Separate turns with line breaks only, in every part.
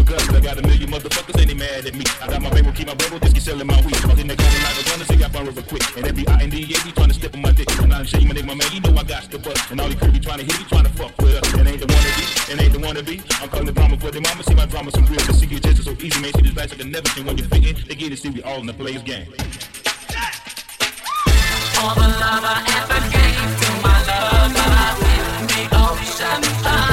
I got a million motherfuckers, they mad at me. I got my paper, keep my rebel, just keep selling my weed. Fucking a gunner, say I borrow real quick. And every I and be trying to step on my dick. And I'm my nigga, my man, you know I got the. And all trying to hit, trying to fuck with us. Ain't the wanna be, ain't the wanna be. I'm calling the drama for the mama, see my drama some real. So easy, man. See this life like a never when you're. They get it, see we all in the players game.
All the love I ever gave to my lover, but I didn't.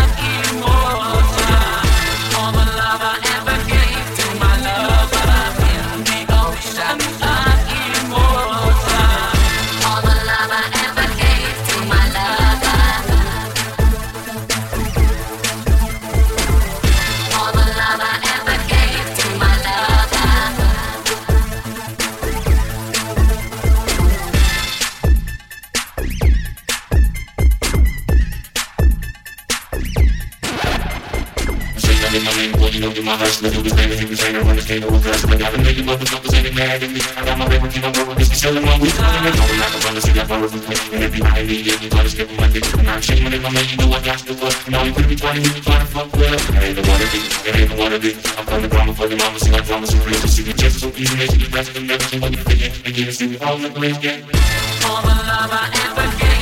All the love I ever gave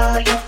all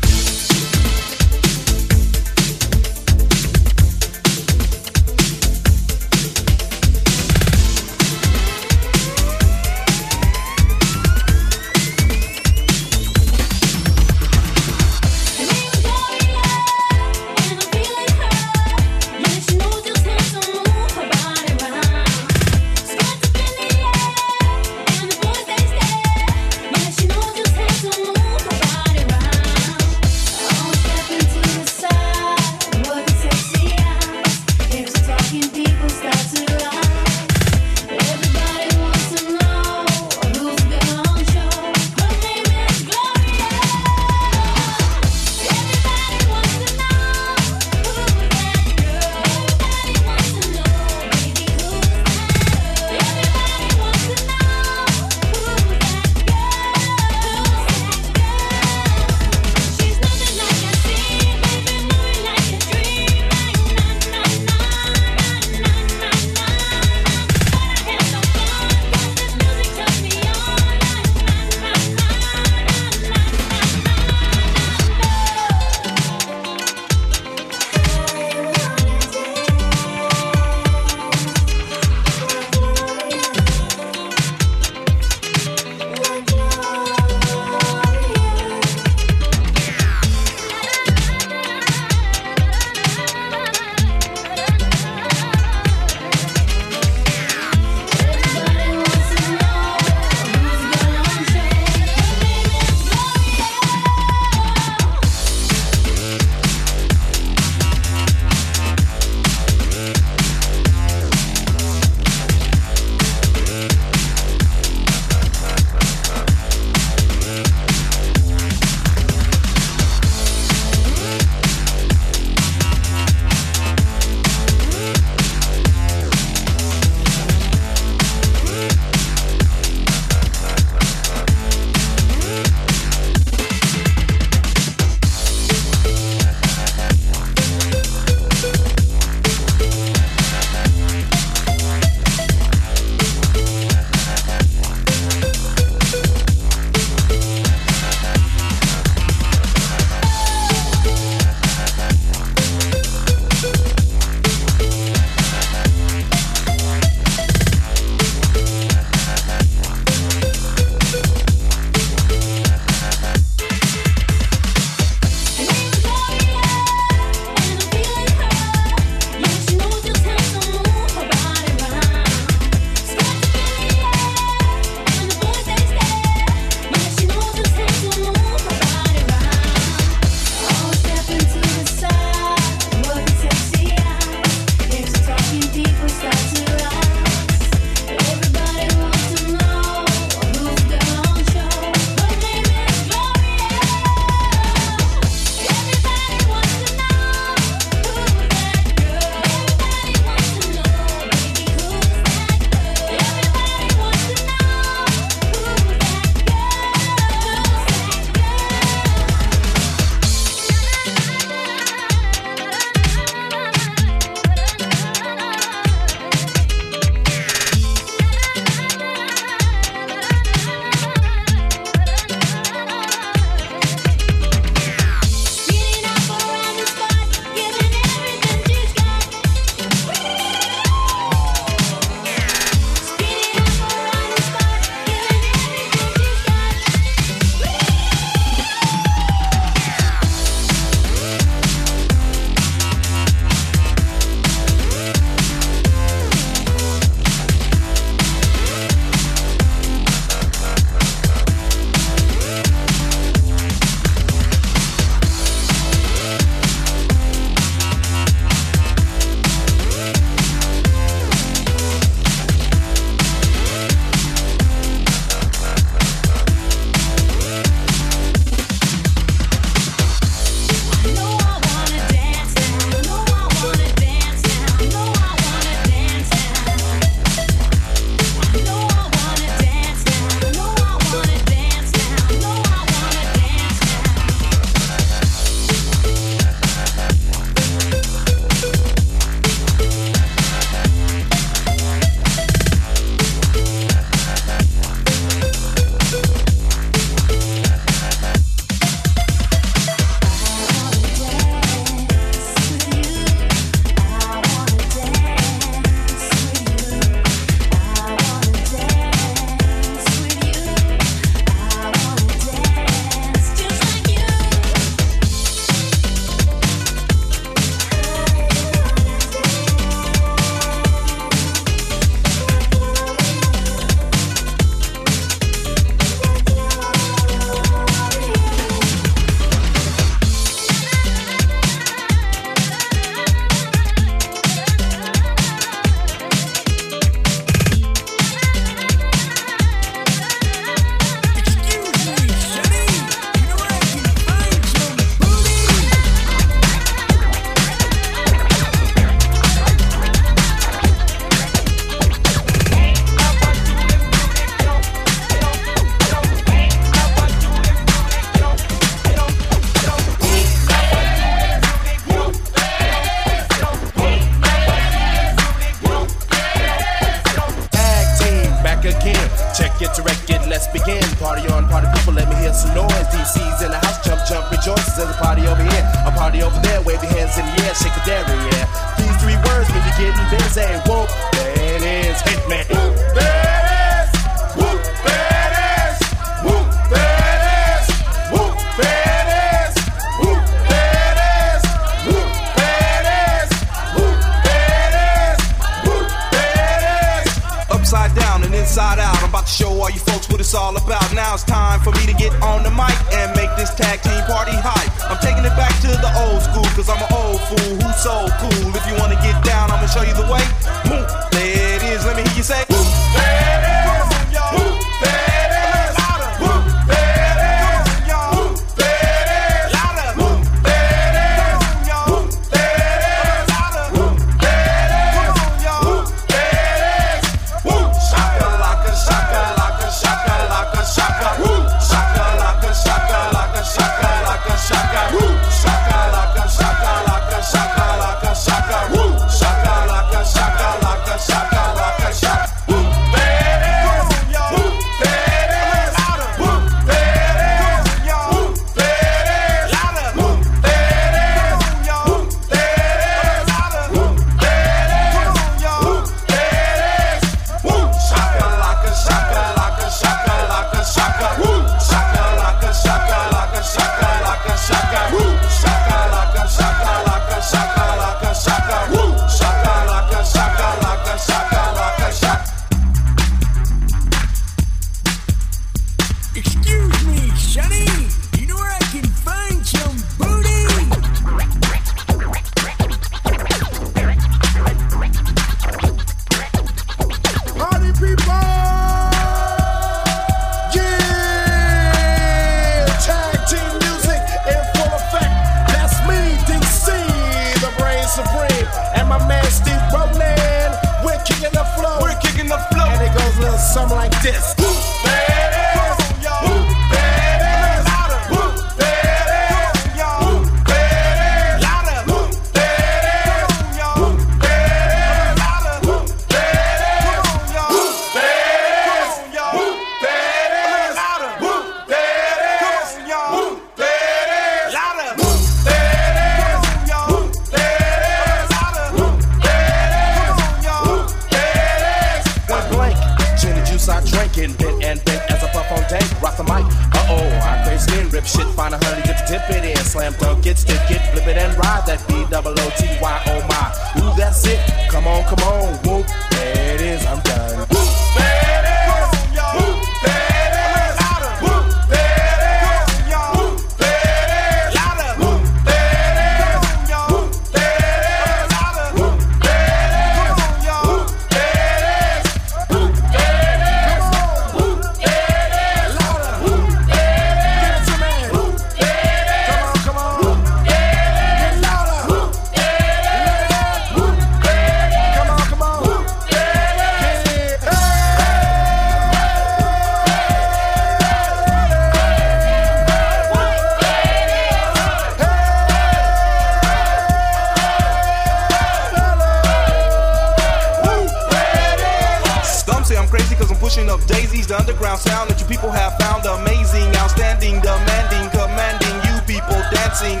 Daisy's the
underground sound that you people have found amazing, outstanding, demanding, commanding. You people dancing.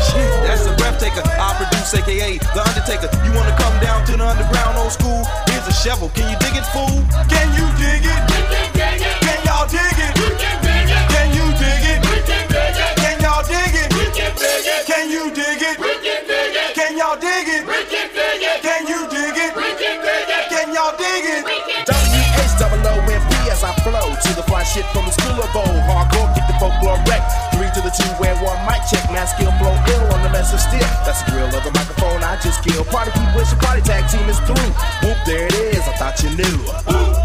Shit, that's the breath taker. I produce, aka the Undertaker. You wanna come down to the underground old school? Here's a shovel. Can you dig it, fool? Can you dig it? We can dig it. Can y'all dig it? We can dig it. Can you dig it? We can dig it. Can y'all dig it? We can dig it. Can you dig it?
We can dig it. Can y'all dig it? shit from the school of old. Hardcore, get the folklore wreck. Three to the two and one mic check. My skill flow ill on the mess of steel. That's the grill of the microphone I just kill. Party keep wishing, party tag team is through. Whoomp, there it is. I thought you knew. Ooh.